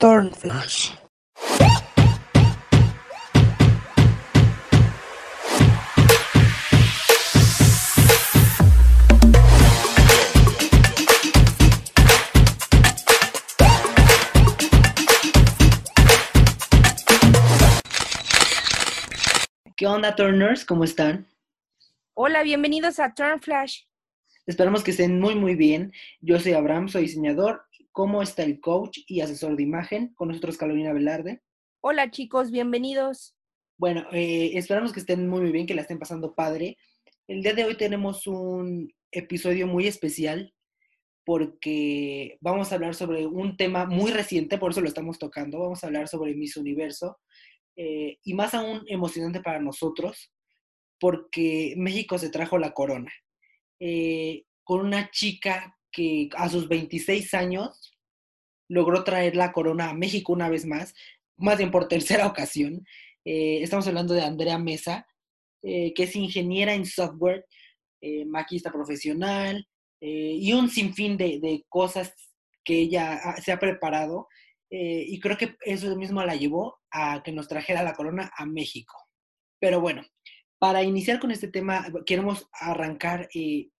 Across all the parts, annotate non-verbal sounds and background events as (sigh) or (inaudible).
Turnflash. ¿Qué onda, Turners? ¿Cómo están? Hola, bienvenidos a Turn Flash. Esperamos que estén muy, muy bien. Yo soy Abraham, soy diseñador, como está el coach y asesor de imagen. Con nosotros Carolina Velarde. Hola, chicos, bienvenidos. Bueno, eh, esperamos que estén muy, muy bien, que la estén pasando padre. El día de hoy tenemos un episodio muy especial porque vamos a hablar sobre un tema muy reciente, por eso lo estamos tocando. Vamos a hablar sobre Miss Universo eh, y más aún emocionante para nosotros porque México se trajo la corona. Eh, con una chica que a sus 26 años logró traer la corona a México una vez más, más bien por tercera (laughs) ocasión. Eh, estamos hablando de Andrea Mesa, que es ingeniera en software, maquista profesional y un sinfín de, de, cosas que ella se ha preparado. y creo que eso mismo la llevó a que nos trajera la corona a México. Pero bueno, para iniciar con este tema, queremos arrancar eh,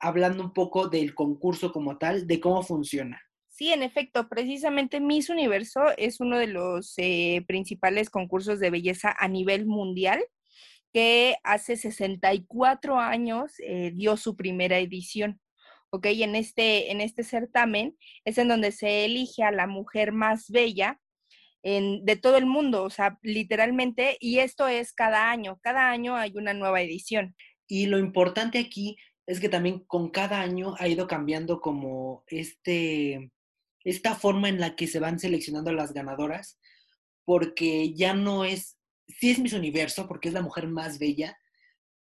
hablando un poco del concurso como tal, de cómo funciona. Sí, en efecto, precisamente Miss Universo es uno de los eh, principales concursos de belleza a nivel mundial que hace 64 años eh, dio su primera edición. ¿ok? En este, en este certamen es en donde se elige a la mujer más bella de todo el mundo, o sea, literalmente, y esto es cada año, cada año hay una nueva edición. Y lo importante aquí es que también con cada año ha ido cambiando como este, esta forma en la que se van seleccionando las ganadoras, porque ya no es, sí es Miss Universo, porque es la mujer más bella,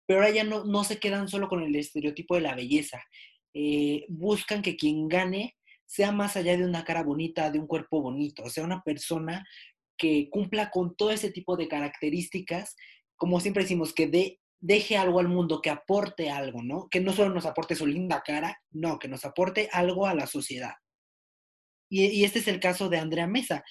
pero ahora ya no, no se quedan solo con el estereotipo de la belleza. Eh, buscan que quien gane sea más allá de una cara bonita, de un cuerpo bonito, o sea, una persona que cumpla con todo ese tipo de características, como siempre decimos, que deje algo al mundo, que aporte algo, ¿no? Que no solo nos aporte su linda cara, no, que nos aporte algo a la sociedad. Y, este es el caso de Andrea Mesa,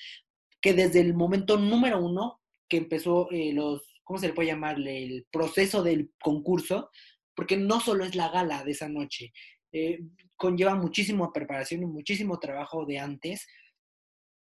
que desde el momento número uno que empezó eh, los, ¿cómo se le puede llamarle? El proceso del concurso, porque no solo es la gala de esa noche, eh, conlleva muchísima preparación y muchísimo trabajo de antes.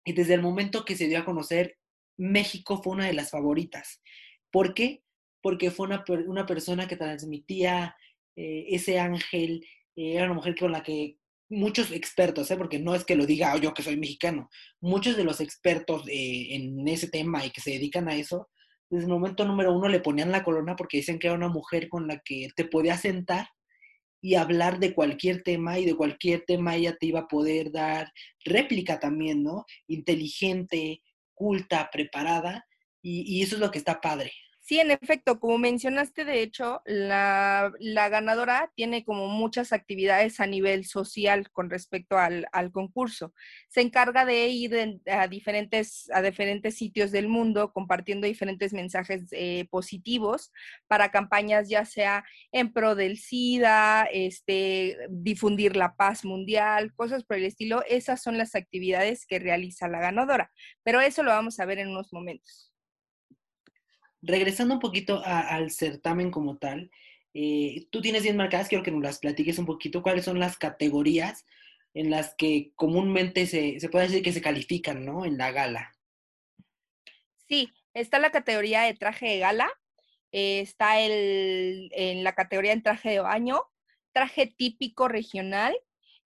Y desde el momento que se dio a conocer, México fue una de las favoritas. ¿Por qué? Porque fue una, una persona que transmitía eh, ese ángel, era una mujer con la que muchos expertos, ¿eh? porque no es que lo diga yo que soy mexicano, muchos de los expertos en ese tema y que se dedican a eso, desde el momento número uno le ponían la corona porque dicen que era una mujer con la que te podía sentar y hablar de cualquier tema y de cualquier tema ella te iba a poder dar réplica también, ¿no? Inteligente, culta, preparada y, y eso es lo que está padre. Sí, en efecto, como mencionaste, de hecho, la, ganadora tiene como muchas actividades a nivel social con respecto al, concurso. Se encarga de ir a, diferentes, a diferentes sitios del mundo compartiendo diferentes mensajes eh, positivos para campañas ya sea en pro del SIDA, este, difundir la paz mundial, cosas por el estilo. Esas son las actividades que realiza la ganadora, pero eso lo vamos a ver en unos momentos regresando un poquito al certamen como tal, eh, tú tienes bien marcadas, quiero que nos las platiques un poquito, cuáles son las categorías en las que comúnmente se, puede decir que se califican, ¿no? En la gala. Sí, está la categoría de traje de gala, eh, está el, en la categoría de traje de baño, traje típico regional,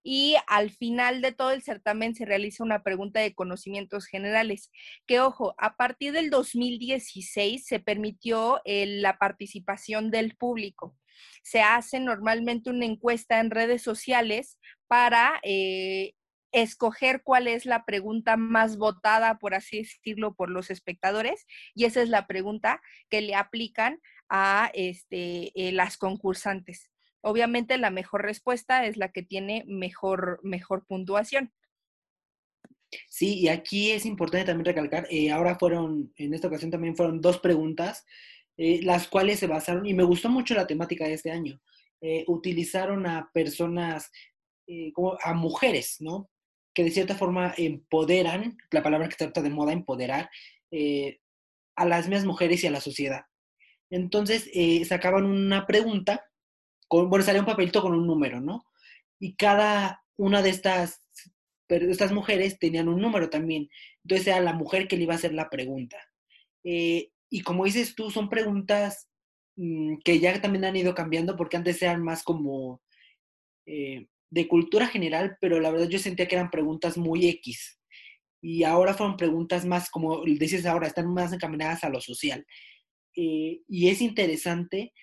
y al final de todo el certamen se realiza una pregunta de conocimientos generales, que ojo, a partir del 2016 se permitió la participación del público. Se hace normalmente una encuesta en redes sociales para eh, escoger cuál es la pregunta más votada, por así decirlo, por los espectadores, y esa es la pregunta que le aplican a este, eh, las concursantes. Obviamente la mejor respuesta es la que tiene mejor, mejor puntuación. Sí, y aquí es importante también recalcar, eh, ahora fueron, en esta ocasión también fueron dos preguntas, eh, las cuales se basaron, y me gustó mucho la temática de este año, eh, utilizaron a personas, como a mujeres, ¿no? que de cierta forma empoderan, la palabra que trata de moda, empoderar, eh, a las mismas mujeres y a la sociedad. Entonces eh, sacaban una pregunta, con, bueno, salía un papelito con un número, ¿no? Y cada una de estas, estas mujeres tenían un número también. Entonces era la mujer que le iba a hacer la pregunta. Eh, y como dices tú, son preguntas mm, que ya también han ido cambiando porque antes eran más como eh, de cultura general, pero la verdad yo sentía que eran preguntas muy X. Y ahora fueron preguntas más, como dices ahora, están más encaminadas a lo social. Eh, y es interesante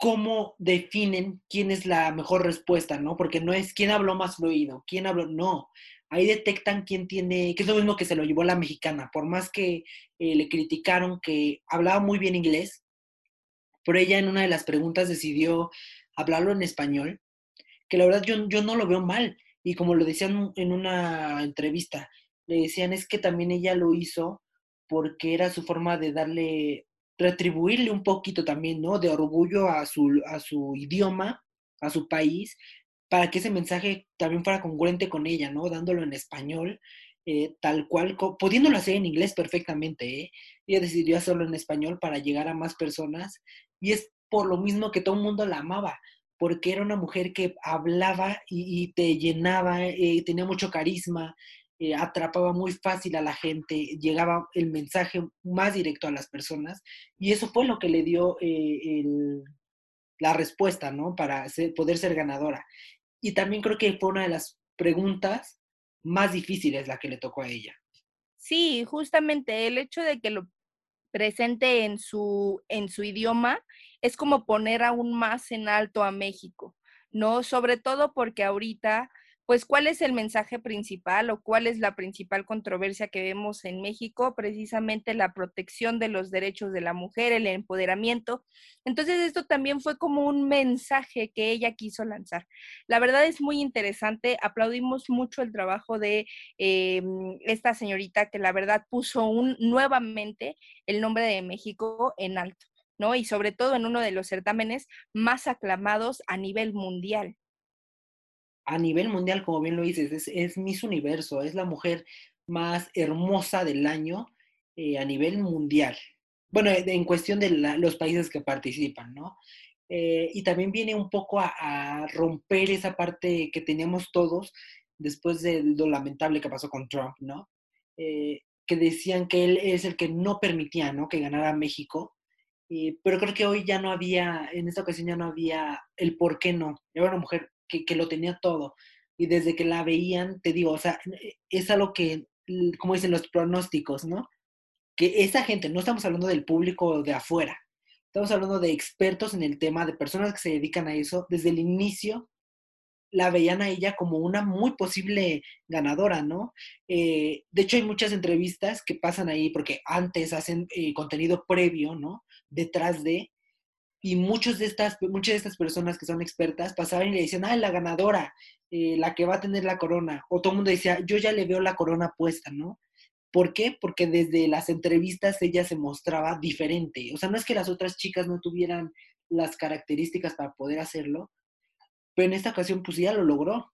cómo definen quién es la mejor respuesta, ¿no? Porque no es quién habló más fluido, quién habló, no. Ahí detectan quién tiene, que es lo mismo que se lo llevó la mexicana, por más que eh, le criticaron que hablaba muy bien inglés, pero ella en una de las preguntas decidió hablarlo en español, que la verdad yo, yo no lo veo mal. Y como lo decían en una entrevista, le decían es que también ella lo hizo porque era su forma de darle retribuirle un poquito también, ¿no? De orgullo a su, a su idioma, a su país, para que ese mensaje también fuera congruente con ella, ¿no? Dándolo en español, eh, tal cual, pudiéndolo hacer en inglés perfectamente, ¿eh? Ella decidió hacerlo en español para llegar a más personas y es por lo mismo que todo el mundo la amaba, porque era una mujer que hablaba y, te llenaba, eh, tenía mucho carisma, eh, atrapaba muy fácil a la gente, llegaba el mensaje más directo a las personas y eso fue lo que le dio eh, la respuesta, ¿no? Para poder ser ganadora. Y también creo que fue una de las preguntas más difíciles la que le tocó a ella. Sí, justamente el hecho de que lo presente en su, en su idioma es como poner aún más en alto a México, ¿no? Sobre todo porque ahorita pues cuál es el mensaje principal o cuál es la principal controversia que vemos en México, precisamente la protección de los derechos de la mujer, el empoderamiento. Entonces esto también fue como un mensaje que ella quiso lanzar. La verdad es muy interesante, aplaudimos mucho el trabajo de eh, esta señorita que la verdad puso nuevamente el nombre de México en alto. ¿no? Y sobre todo en uno de los certámenes más aclamados a nivel mundial a nivel mundial, como bien lo dices, es, Miss Universo, es la mujer más hermosa del año eh, a nivel mundial. Bueno, en cuestión de los países que participan, ¿no? Eh, y también viene un poco a, romper esa parte que teníamos todos después de lo lamentable que pasó con Trump, ¿no? Eh, que decían que él es el que no permitía, ¿no? Que ganara México. pero creo que hoy ya no había, en esta ocasión ya no había el por qué no. Era una mujer que, lo tenía todo. Y desde que la veían, te digo, o sea, es algo que, como dicen los pronósticos, ¿no? Que esa gente, no estamos hablando del público de afuera, estamos hablando de expertos en el tema, de personas que se dedican a eso, desde el inicio la veían a ella como una muy posible ganadora, ¿no? Eh, de hecho, hay muchas entrevistas que pasan ahí porque antes hacen eh, contenido previo, ¿no? Detrás de, y muchos de estas, muchas de estas personas que son expertas pasaban y le decían, ah, la ganadora, eh, la que va a tener la corona. O todo el mundo decía, yo ya le veo la corona puesta, ¿no? ¿Por qué? Porque desde las entrevistas ella se mostraba diferente. O sea, no es que las otras chicas no tuvieran las características para poder hacerlo, pero en esta ocasión pues ya lo logró.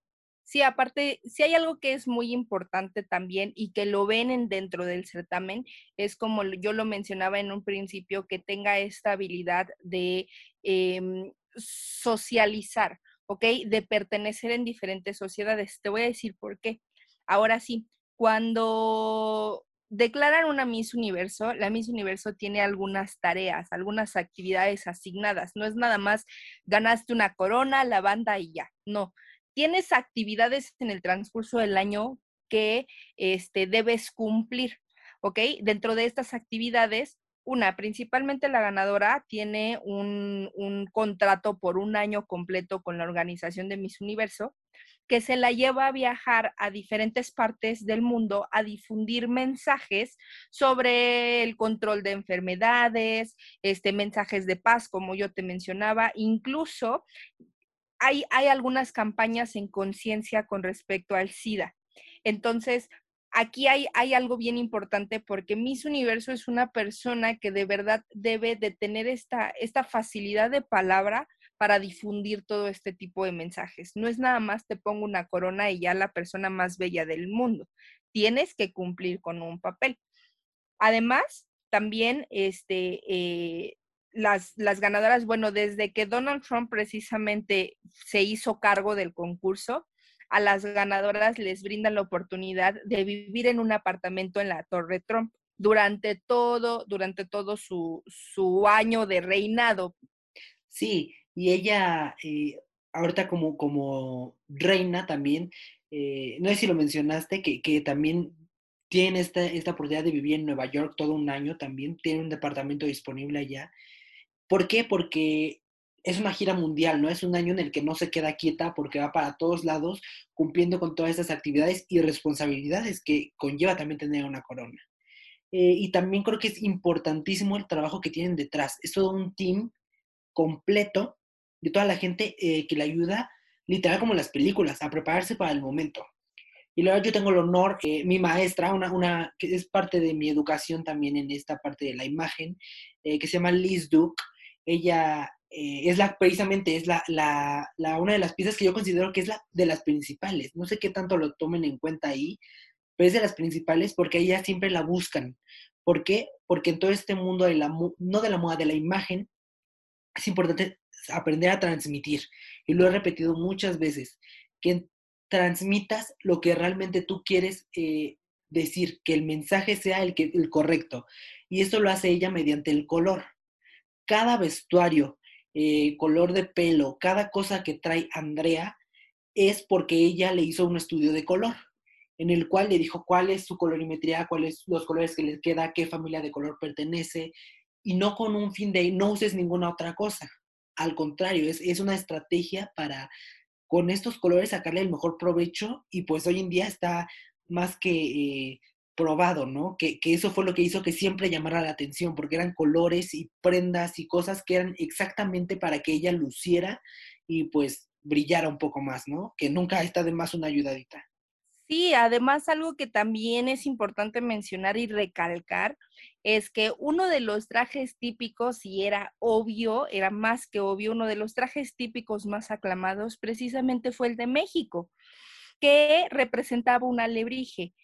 Sí, aparte, si hay algo que es muy importante también y que lo ven en, dentro del certamen, es como yo lo mencionaba en un principio, que tenga esta habilidad de em, socializar, ¿ok? De pertenecer en diferentes sociedades. Te voy a decir por qué. Ahora sí, cuando declaran una Miss Universo, la Miss Universo tiene algunas tareas, algunas actividades asignadas. No es nada más ganaste una corona, la banda y ya. No, tienes actividades en el transcurso del año que este, debes cumplir, ¿ok? Dentro de estas actividades, una, principalmente la ganadora tiene un, un, contrato por un año completo con la organización de Miss Universo, que se la lleva a viajar a diferentes partes del mundo a difundir mensajes sobre el control de enfermedades, este, mensajes de paz, como yo te mencionaba, incluso hay, algunas campañas en conciencia con respecto al SIDA. Entonces, aquí hay, algo bien importante porque Miss Universo es una persona que de verdad debe de tener esta, esta facilidad de palabra para difundir todo este tipo de mensajes. No es nada más te pongo una corona y ya la persona más bella del mundo. Tienes que cumplir con un papel. Además, también este, eh, las, las ganadoras, bueno, desde que Donald Trump precisamente se hizo cargo del concurso, a las ganadoras les brindan la oportunidad de vivir en un apartamento en la Torre Trump durante todo, durante todo su, su año de reinado. Sí, y ella, eh, ahorita como, como reina también, eh, no sé si lo mencionaste, que, que también tiene esta, esta oportunidad de vivir en Nueva York todo un año también, tiene un departamento disponible allá. ¿Por qué? Porque es una gira mundial, ¿no? Es un año en el que no se queda quieta porque va para todos lados cumpliendo con todas estas actividades y responsabilidades que conlleva también tener una corona. Eh, y también creo que es importantísimo el trabajo que tienen detrás. Es todo un team completo de toda la gente eh, que le ayuda, literal como las películas, a prepararse para el momento. Y luego yo tengo el honor, eh, mi maestra, una, una, que es parte de mi educación también en esta parte de la imagen, que se llama Liz Duke. Ella eh, es la, precisamente, es la, la, la, una de las piezas que yo considero que es la de las principales. No sé qué tanto lo tomen en cuenta ahí, pero es de las principales porque ellas siempre la buscan. ¿Por qué? Porque en todo este mundo de la, no de la moda, de la imagen, es importante aprender a transmitir. Y lo he repetido muchas veces, que transmitas lo que realmente tú quieres eh, decir, que el mensaje sea el, que, el correcto. Y esto lo hace ella mediante el color. Cada vestuario, eh, color de pelo, cada cosa que trae Andrea es porque ella le hizo un estudio de color, en el cual le dijo cuál es su colorimetría, cuáles los colores que le queda, qué familia de color pertenece, y no con un fin de no uses ninguna otra cosa. Al contrario, es, es una estrategia para con estos colores sacarle el mejor provecho y pues hoy en día está más que eh, probado, ¿no? Que, eso fue lo que hizo que siempre llamara la atención, porque eran colores y prendas y cosas que eran exactamente para que ella luciera y pues brillara un poco más, ¿no? Que nunca está de más una ayudadita. Sí, además algo que también es importante mencionar y recalcar es que uno de los trajes típicos, y era obvio, era más que obvio, uno de los trajes típicos más aclamados precisamente fue el de México, que representaba un alebrije.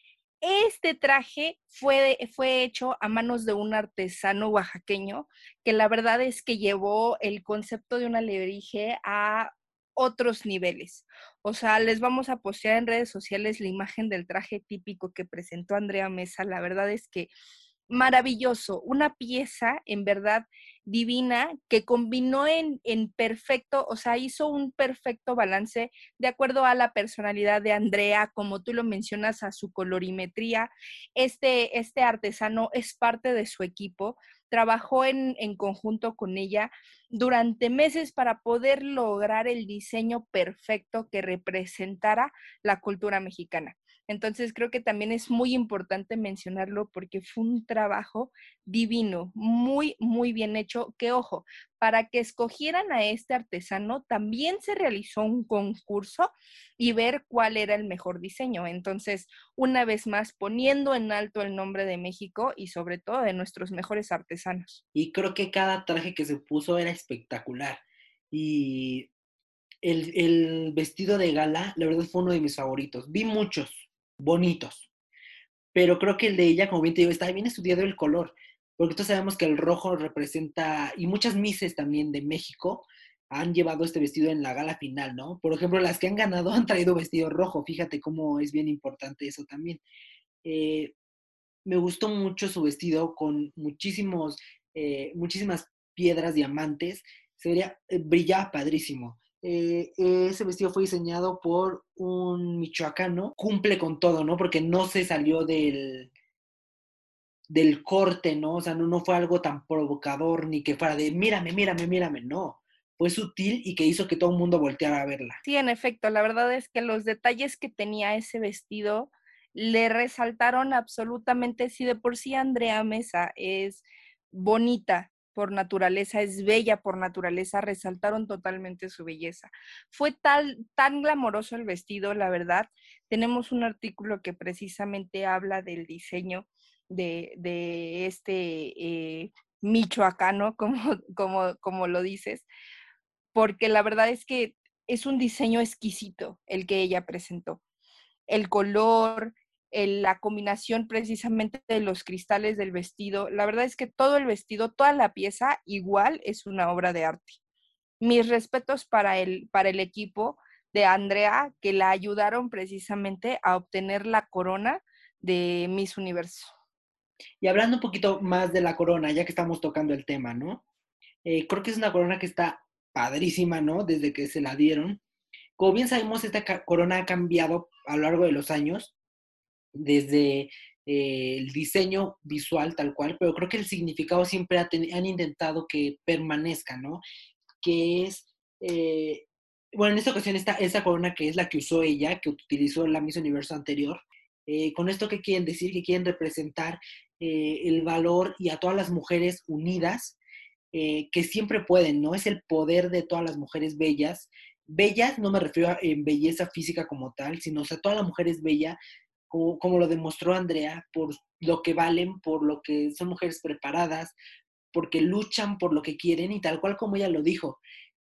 Este traje fue, fue hecho a manos de un artesano oaxaqueño que la verdad es que llevó el concepto de un alebrije a otros niveles. O sea, les vamos a postear en redes sociales la imagen del traje típico que presentó Andrea Mesa. La verdad es que maravilloso, una pieza en verdad divina que combinó en, en, perfecto, o sea, hizo un perfecto balance de acuerdo a la personalidad de Andrea, como tú lo mencionas, a su colorimetría. Este, este artesano es parte de su equipo, trabajó en, en conjunto con ella durante meses para poder lograr el diseño perfecto que representara la cultura mexicana. Entonces creo que también es muy importante mencionarlo porque fue un trabajo divino, muy, muy bien hecho, que ojo, para que escogieran a este artesano también se realizó un concurso y ver cuál era el mejor diseño. Entonces, una vez más, poniendo en alto el nombre de México y sobre todo de nuestros mejores artesanos. Y creo que cada traje que se puso era espectacular. Y el, vestido de gala, la verdad fue uno de mis favoritos. Vi muchos, bonitos. Pero creo que el de ella, como bien te digo, está bien estudiado el color, porque todos sabemos que el rojo representa, y muchas mises también de México han llevado este vestido en la gala final, ¿no? Por ejemplo, las que han ganado han traído vestido rojo, fíjate cómo es bien importante eso también. Eh, me gustó mucho su vestido con muchísimos, eh, muchísimas piedras, diamantes, sería, eh, brillaba padrísimo. Eh, ese vestido fue diseñado por un michoacano, cumple con todo, ¿no? Porque no se salió del, del corte, ¿no? O sea, no, no fue algo tan provocador ni que fuera de mírame, mírame, mírame, no. Fue sutil y que hizo que todo el mundo volteara a verla. Sí, en efecto, la verdad es que los detalles que tenía ese vestido le resaltaron absolutamente, si de por sí Andrea Mesa es bonita, por naturaleza, es bella por naturaleza, resaltaron totalmente su belleza. Fue tal, tan glamoroso el vestido, la verdad. Tenemos un artículo que precisamente habla del diseño de, de este eh, michoacano, (laughs) como, como, como lo dices, porque la verdad es que es un diseño exquisito el que ella presentó. El color, la combinación precisamente de los cristales del vestido, la verdad es que todo el vestido, toda la pieza igual es una obra de arte. Mis respetos para el, para el equipo de Andrea que la ayudaron precisamente a obtener la corona de Miss Universo. Y hablando un poquito más de la corona, ya que estamos tocando el tema, ¿no? Eh, creo que es una corona que está padrísima, ¿no? Desde que se la dieron. Como bien sabemos, esta corona ha cambiado a lo largo de los años, desde eh, el diseño visual tal cual, pero creo que el significado siempre han intentado que permanezca, ¿no? Que es, eh, bueno, en esta ocasión esta, esta corona que es la que usó ella, que utilizó la Miss Universo anterior, eh, con esto, ¿qué quieren decir? Que quieren representar el valor y a todas las mujeres unidas, que siempre pueden, ¿no? Es el poder de todas las mujeres bellas. Bellas, no me refiero a en belleza física como tal, sino, o sea, toda la mujer es bella, como, lo demostró Andrea, por lo que valen, por lo que son mujeres preparadas, porque luchan por lo que quieren y tal cual como ella lo dijo,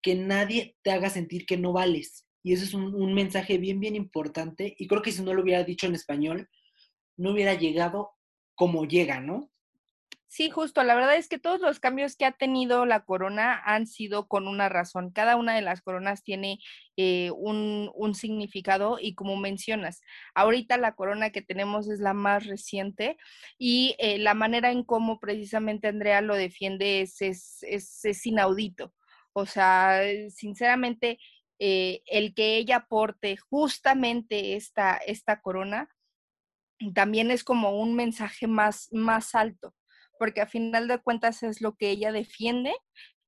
que nadie te haga sentir que no vales. Y eso es un, un, mensaje bien, bien importante. Y creo que si no lo hubiera dicho en español, no hubiera llegado como llega, ¿no? Sí, justo. La verdad es que todos los cambios que ha tenido la corona han sido con una razón. Cada una de las coronas tiene eh, un, significado y como mencionas, ahorita la corona que tenemos es la más reciente y eh, la manera en cómo precisamente Andrea lo defiende es, es, inaudito. O sea, sinceramente, eh, el que ella aporte justamente esta, esta corona también es como un mensaje más, más alto porque a final de cuentas es lo que ella defiende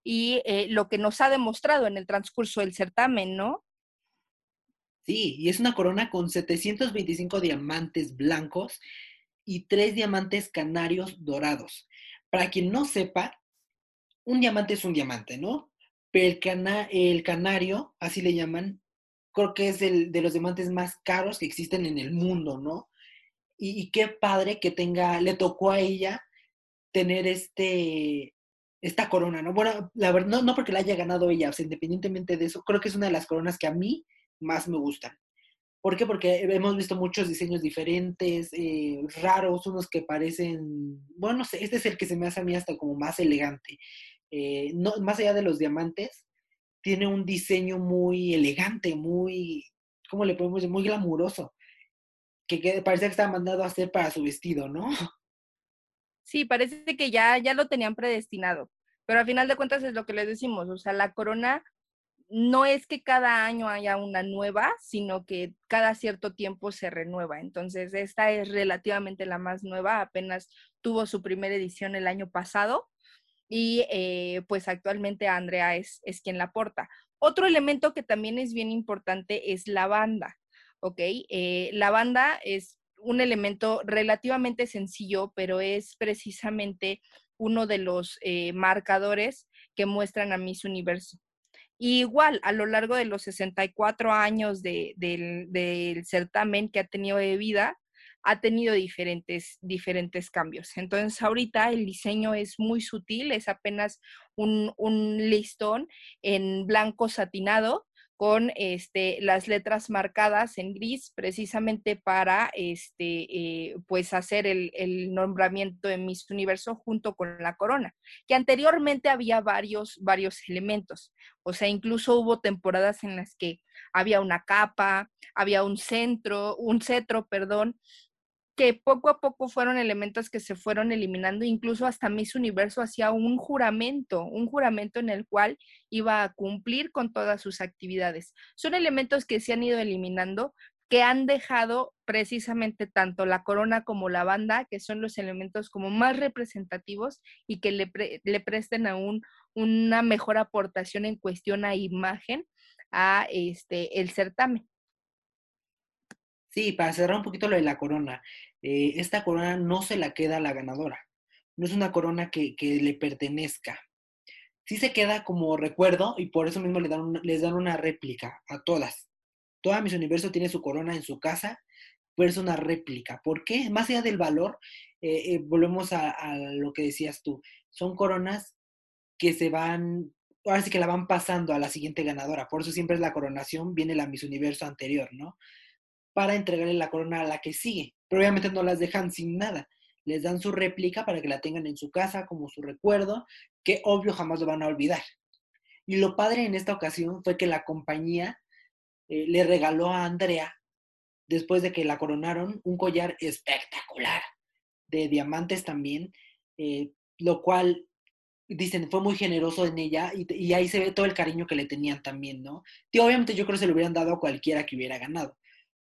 y eh, lo que nos ha demostrado en el transcurso del certamen, ¿no? Sí, y es una corona con 725 diamantes blancos y tres diamantes canarios dorados. Para quien no sepa, un diamante es un diamante, ¿no? Pero el, cana el canario, así le llaman, creo que es el de los diamantes más caros que existen en el mundo, ¿no? Y, y qué padre que tenga, le tocó a ella tener este, esta corona, ¿no? Bueno, la verdad, no, no porque la haya ganado ella, o sea, independientemente de eso, creo que es una de las coronas que a mí más me gustan. ¿Por qué? Porque hemos visto muchos diseños diferentes, eh, raros, unos que parecen, bueno, no sé, este es el que se me hace a mí hasta como más elegante. Eh, no, más allá de los diamantes, tiene un diseño muy elegante, muy, ¿cómo le podemos decir? Muy glamuroso, que, que parece que está mandado a hacer para su vestido, ¿no? Sí, parece que ya, ya lo tenían predestinado, pero al final de cuentas es lo que les decimos, o sea, la corona no es que cada año haya una nueva, sino que cada cierto tiempo se renueva. Entonces, esta es relativamente la más nueva, apenas tuvo su primera edición el año pasado y eh, pues actualmente Andrea es, es quien la porta. Otro elemento que también es bien importante es la banda, ¿ok? Eh, la banda es un elemento relativamente sencillo, pero es precisamente uno de los eh, marcadores que muestran a Miss Universo. igual, a lo largo de los 64 años del, certamen que ha tenido de vida, ha tenido diferentes, diferentes cambios. Entonces, ahorita el diseño es muy sutil, es apenas un listón en blanco satinado con este, las letras marcadas en gris precisamente para este, eh, pues hacer el, nombramiento de Miss Universo junto con la corona, que anteriormente había varios, varios elementos, o sea, incluso hubo temporadas en las que había una capa, había un centro, un cetro, perdón, que poco a poco fueron elementos que se fueron eliminando, incluso hasta Miss Universo hacía un juramento, un juramento en el cual iba a cumplir con todas sus actividades. Son elementos que se han ido eliminando, que han dejado precisamente tanto la corona como la banda, que son los elementos como más representativos y que le, le presten aún una mejor aportación en cuestión a imagen a este el certamen. Sí, para cerrar un poquito lo de la corona, eh, esta corona no se la queda a la ganadora, no es una corona que, le pertenezca. Sí se queda como recuerdo y por eso mismo les dan, les dan una réplica a todas. Toda Miss Universo tiene su corona en su casa, pero es una réplica. ¿Por qué? Más allá del valor, eh, eh, volvemos a, a lo que decías tú, son coronas que se van ahora sí que la van pasando a la siguiente ganadora. Por eso siempre es la coronación, viene la Miss Universo anterior, ¿no? Para entregarle la corona a la que sigue. Pero obviamente no las dejan sin nada. Les dan su réplica para que la tengan en su casa como su recuerdo, que obvio jamás lo van a olvidar. Y lo padre en esta ocasión fue que la compañía eh, le regaló a Andrea, después de que la coronaron, un collar espectacular de diamantes también, eh, lo cual dicen, fue muy generoso en ella y, ahí se ve todo el cariño que le tenían también, ¿no? Y obviamente yo creo que se lo hubieran dado a cualquiera que hubiera ganado,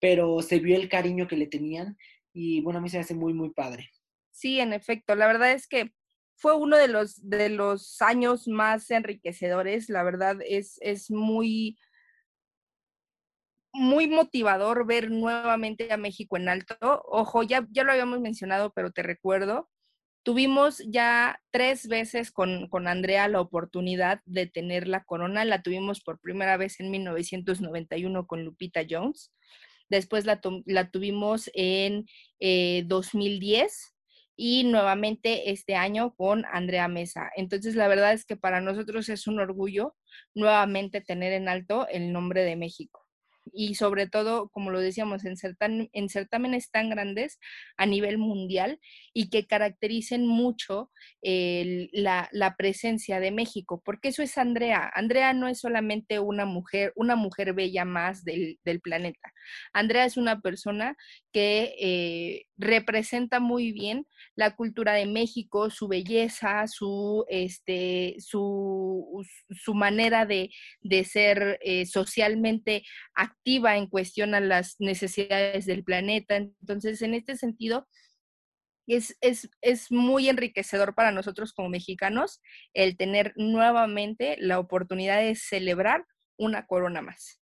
pero se vio el cariño que le tenían y bueno, a mí se hace muy, muy padre. Sí, en efecto, la verdad es que fue uno de los, de los años más enriquecedores, la verdad es, es muy, muy motivador ver nuevamente a México en alto. Ojo, ya, ya lo habíamos mencionado, pero te recuerdo, Tuvimos ya tres veces con, Andrea la oportunidad de tener la corona. La tuvimos por primera vez en 1991 con Lupita Jones. Después la, tuvimos en 2010 eh, y nuevamente este año con Andrea Mesa. Entonces, la verdad es que para nosotros es un orgullo nuevamente tener en alto el nombre de México y sobre todo, como lo decíamos, en, en certámenes tan grandes a nivel mundial y que caractericen mucho la, presencia de México, porque eso es Andrea. Andrea no es solamente una mujer, una mujer bella más del, planeta. Andrea es una persona que eh, representa muy bien la cultura de México, su belleza, su, este, su, su manera de, ser eh, socialmente activa en cuestión a las necesidades del planeta. Entonces, en este sentido, es, es, es, muy enriquecedor para nosotros como mexicanos el tener nuevamente la oportunidad de celebrar una corona más.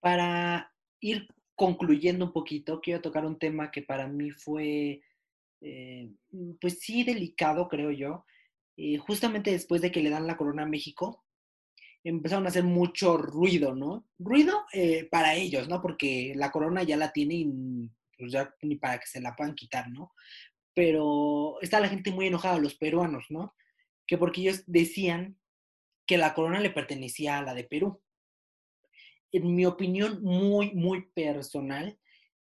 Para ir concluyendo un poquito, quiero tocar un tema que para mí fue, eh, pues sí, delicado, creo yo. Eh, justamente después de que le dan la corona a México, empezaron a hacer mucho ruido, ¿no? Ruido eh, para ellos, ¿no? Porque la corona ya la tiene y pues ya ni para que se la puedan quitar, ¿no? Pero está la gente muy enojada, los peruanos, ¿no? Que porque ellos decían que la corona le pertenecía a la de Perú en mi opinión muy, muy personal,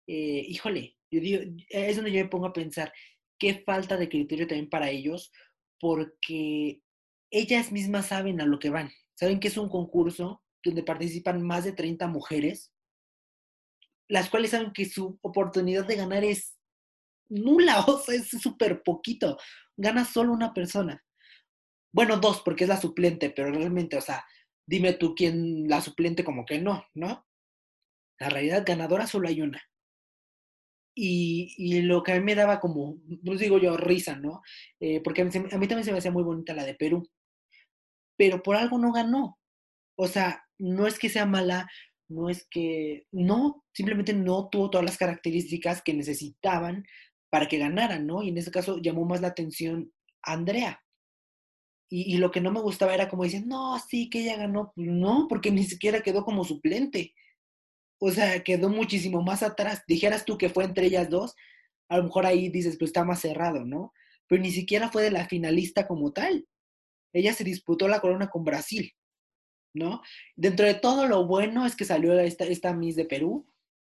eh, híjole, yo digo, es donde yo me pongo a pensar qué falta de criterio también para ellos, porque ellas mismas saben a lo que van. Saben que es un concurso donde participan más de 30 mujeres, las cuales saben que su oportunidad de ganar es nula, (laughs) o sea, es súper poquito. Gana solo una persona. Bueno, dos, porque es la suplente, pero realmente, o sea, dime tú quién la suplente como que no, ¿no? La realidad ganadora solo hay una. Y, lo que a mí me daba como, pues digo yo, risa, ¿no? Eh, porque a mí, también se me hacía muy bonita la de Perú, pero por algo no ganó. O sea, no es que sea mala, no es que, no, simplemente no tuvo todas las características que necesitaban para que ganaran, ¿no? Y en ese caso llamó más la atención Andrea. Y, lo que no me gustaba era como dicen, no, sí, que ella ganó. No, porque ni siquiera quedó como suplente. O sea, quedó muchísimo más atrás. Dijeras tú que fue entre ellas dos, a lo mejor ahí dices, pues está más cerrado, ¿no? Pero ni siquiera fue de la finalista como tal. Ella se disputó la corona con Brasil, ¿no? Dentro de todo lo bueno es que salió esta, Miss de Perú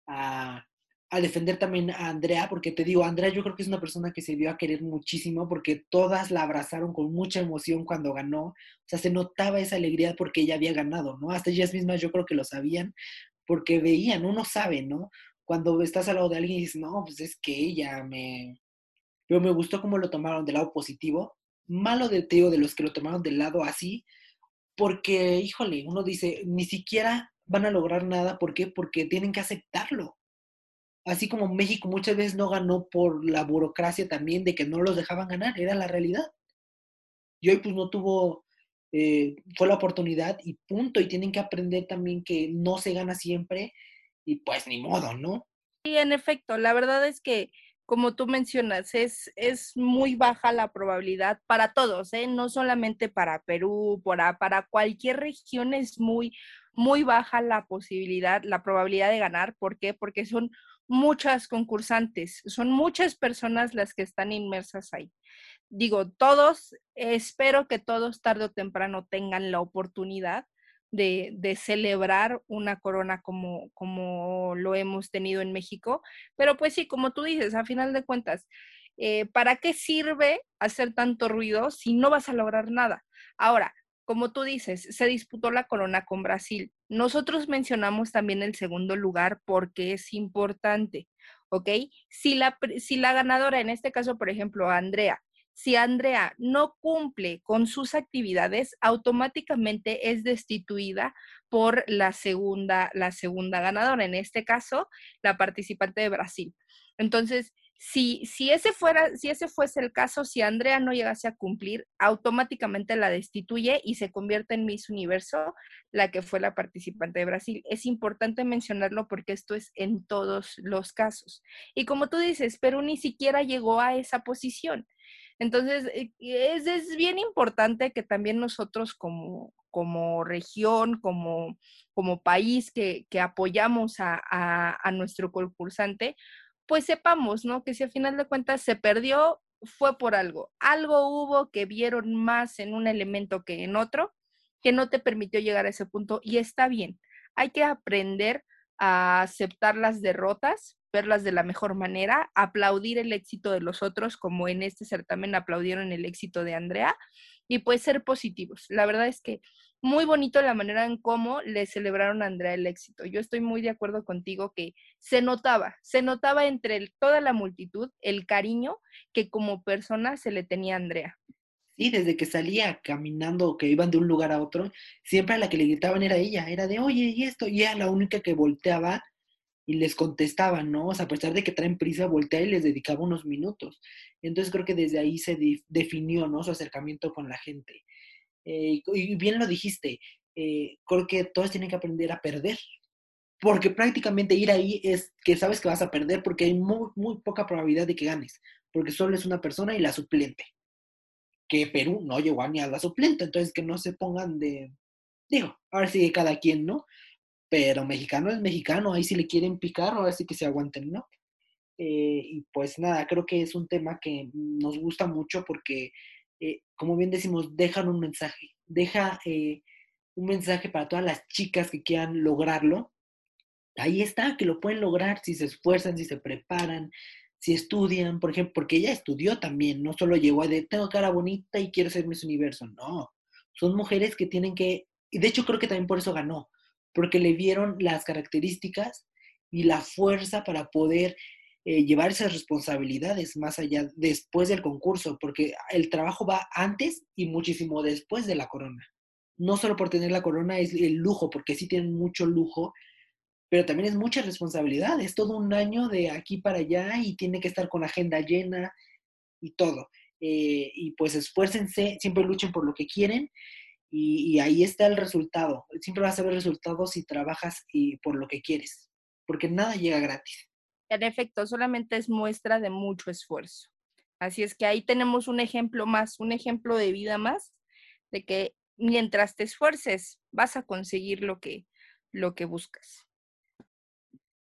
a, a defender también a Andrea, porque te digo, Andrea yo creo que es una persona que se dio a querer muchísimo, porque todas la abrazaron con mucha emoción cuando ganó, o sea, se notaba esa alegría porque ella había ganado, ¿no? Hasta ellas mismas yo creo que lo sabían, porque veían, uno sabe, ¿no? Cuando estás al lado de alguien y dices, no, pues es que ella me... Pero me gustó cómo lo tomaron del lado positivo, malo de Teo de los que lo tomaron del lado así, porque, híjole, uno dice, ni siquiera van a lograr nada, ¿por qué? Porque tienen que aceptarlo así como México muchas veces no ganó por la burocracia también de que no los dejaban ganar, era la realidad. Y hoy pues no tuvo, eh, fue la oportunidad y punto, y tienen que aprender también que no se gana siempre y pues ni modo, ¿no? Sí, en efecto, la verdad es que como tú mencionas, es, es muy baja la probabilidad para todos, ¿eh? no solamente para Perú, para, para cualquier región es muy, muy baja la posibilidad, la probabilidad de ganar. ¿Por qué? Porque son muchas concursantes, son muchas personas las que están inmersas ahí. Digo, todos, espero que todos tarde o temprano tengan la oportunidad de, celebrar una corona como, como lo hemos tenido en México. Pero pues sí, como tú dices, a final de cuentas, eh, ¿para qué sirve hacer tanto ruido si no vas a lograr nada? Ahora, como tú dices, se disputó la corona con Brasil. Nosotros mencionamos también el segundo lugar porque es importante, ¿ok? Si la, si la ganadora, en este caso, por ejemplo, Andrea, si Andrea no cumple con sus actividades, automáticamente es destituida por la segunda, la segunda ganadora, en este caso, la participante de Brasil. Entonces, si, si, ese fuera, si ese fuese el caso, si Andrea no llegase a cumplir, automáticamente la destituye y se convierte en Miss Universo, la que fue la participante de Brasil. Es importante mencionarlo porque esto es en todos los casos. Y como tú dices, Perú ni siquiera llegó a esa posición. Entonces, eh, es, bien importante que también nosotros como, como región, como, como país que, que apoyamos a, a, a nuestro concursante, pues sepamos, ¿no? Que si al final de cuentas se perdió, fue por algo. Algo hubo que vieron más en un elemento que en otro, que no te permitió llegar a ese punto y está bien. Hay que aprender a aceptar las derrotas, verlas de la mejor manera, aplaudir el éxito de los otros, como en este certamen aplaudieron el éxito de Andrea, y pues ser positivos. La verdad es que muy bonito la manera en cómo le celebraron a Andrea el éxito. Yo estoy muy de acuerdo contigo que se notaba, se notaba entre toda la multitud el cariño que como persona se le tenía a Andrea. Sí, desde que salía caminando, que iban de un lugar a otro, siempre a la que le gritaban era ella, era de, oye, y esto, y era la única que volteaba y les contestaba, ¿no? O sea, a pesar de que traen prisa, voltea y les dedicaba unos minutos. Entonces creo que desde ahí se definió, ¿no? Su acercamiento con la gente. Eh, y bien lo dijiste, eh, creo que todos tienen que aprender a perder, porque prácticamente ir ahí es que sabes que vas a perder porque hay muy, muy poca probabilidad de que ganes, porque solo es una persona y la suplente, que Perú no llegó ni a la suplente, entonces que no se pongan de, digo, ahora sí que cada quien, ¿no? Pero mexicano es mexicano, ahí si le quieren picar, ahora sí que se aguanten, ¿no? Eh, y pues nada, creo que es un tema que nos gusta mucho porque eh, como bien decimos, dejan un mensaje, deja eh, un mensaje para todas las chicas que quieran lograrlo. Ahí está, que lo pueden lograr si se esfuerzan, si se preparan, si estudian, por ejemplo, porque ella estudió también, no solo llegó a de, tengo cara bonita y quiero ser Miss Universo, no, son mujeres que tienen que, y de hecho creo que también por eso ganó, porque le vieron las características y la fuerza para poder eh, llevar esas responsabilidades más allá después del concurso, porque el trabajo va antes y muchísimo después de la corona. No solo por tener la corona es el lujo, porque sí tienen mucho lujo, pero también es mucha responsabilidad. Es todo un año de aquí para allá y tiene que estar con agenda llena y todo. Eh, y pues esfuércense, siempre luchen por lo que quieren y, ahí está el resultado. Siempre vas a ver resultados si trabajas y por lo que quieres, porque nada llega gratis en efecto, solamente es muestra de mucho esfuerzo. Así es que ahí tenemos un ejemplo más, un ejemplo de vida más, de que mientras te esfuerces vas a conseguir lo que, lo que buscas.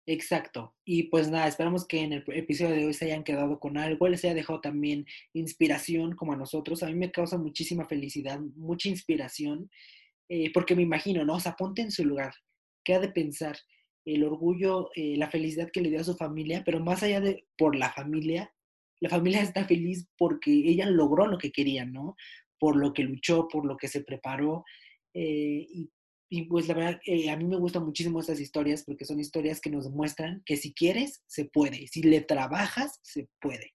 Exacto. Y pues nada, esperamos que en el episodio de hoy se hayan quedado con algo, les haya dejado también inspiración como a nosotros. A mí me causa muchísima felicidad, mucha inspiración, eh, porque me imagino, ¿no? O sea, ponte en su lugar. ¿Qué ha de pensar? el orgullo, eh, la felicidad que le dio a su familia, pero más allá de por la familia, la familia está feliz porque ella logró lo que quería, ¿no? Por lo que luchó, por lo que se preparó. Eh, y, pues la verdad, eh, a mí me gustan muchísimo estas historias porque son historias que nos muestran que si quieres, se puede. Si le trabajas, se puede.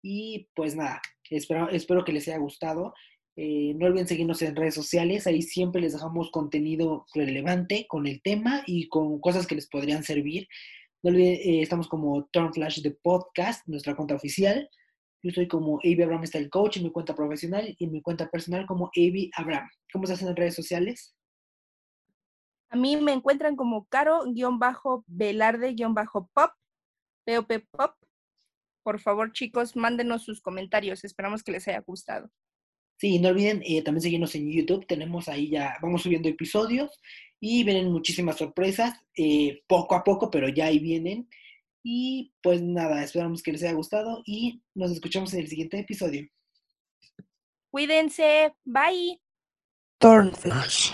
Y pues nada, espero, espero que les haya gustado. Eh, no olviden seguirnos en redes sociales, ahí siempre les dejamos contenido relevante con el tema y con cosas que les podrían servir. No olviden, eh, estamos como Turn Flash de Podcast, nuestra cuenta oficial. Yo soy como Avi Abraham el Coach en mi cuenta profesional y en mi cuenta personal como Avi Abraham. ¿Cómo se hacen en redes sociales? A mí me encuentran como caro-velarde-pop, POP Pop. Por favor, chicos, mándenos sus comentarios. Esperamos que les haya gustado. Sí, no olviden eh, también seguirnos en YouTube. Tenemos ahí ya, vamos subiendo episodios y vienen muchísimas sorpresas, eh, poco a poco, pero ya ahí vienen. Y pues nada, esperamos que les haya gustado y nos escuchamos en el siguiente episodio. Cuídense, bye. Flash.